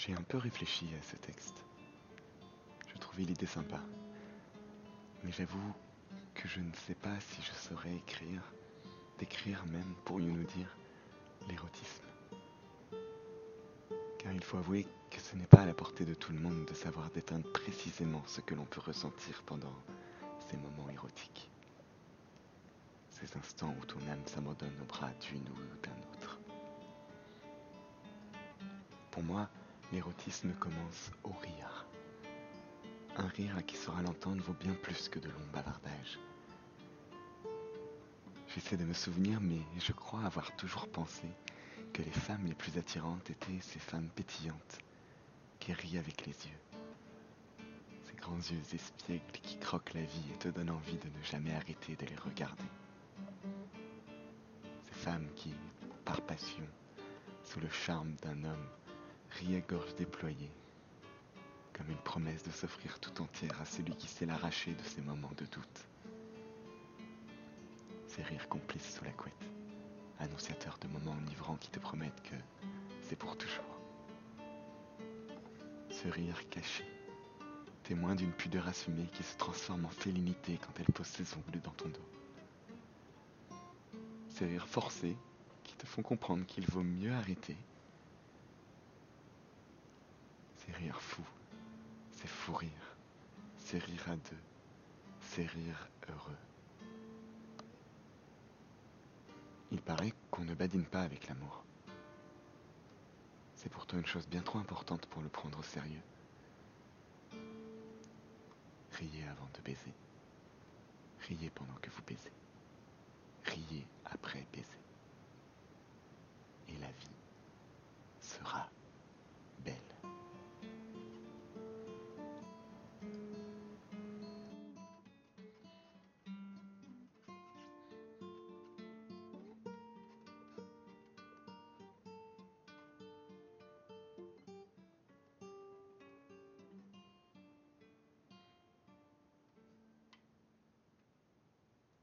J'ai un peu réfléchi à ce texte. Je trouvais l'idée sympa. Mais j'avoue que je ne sais pas si je saurais écrire, décrire même, pourrions-nous dire, l'érotisme. Car il faut avouer que ce n'est pas à la portée de tout le monde de savoir déteindre précisément ce que l'on peut ressentir pendant ces moments érotiques. Ces instants où ton âme s'abandonne au bras d'une ou d'un autre. Pour moi, l'érotisme commence au rire. Un rire à qui saura l'entendre vaut bien plus que de longs bavardages. J'essaie de me souvenir, mais je crois avoir toujours pensé que les femmes les plus attirantes étaient ces femmes pétillantes, qui rient avec les yeux. Ces grands yeux espiègles qui croquent la vie et te donnent envie de ne jamais arrêter de les regarder. Ces femmes qui, par passion, sous le charme d'un homme, rient à gorge déployée, comme une promesse de s'offrir tout entière à celui qui sait l'arracher de ces moments de doute. Ces rires complices sous la couette, annonciateurs de moments enivrants qui te promettent que c'est pour toujours. Ce rire caché, témoin d'une pudeur assumée qui se transforme en félinité quand elle pose ses ongles dans ton dos. Ces rires forcés qui te font comprendre qu'il vaut mieux arrêter ces rires fous, ces fous rires, ces rires à deux, ces rires heureux. Il paraît qu'on ne badine pas avec l'amour. C'est pourtant une chose bien trop importante pour le prendre au sérieux. Riez avant de baiser. Riez pendant que vous baisez. Riez après baiser. Et la vie sera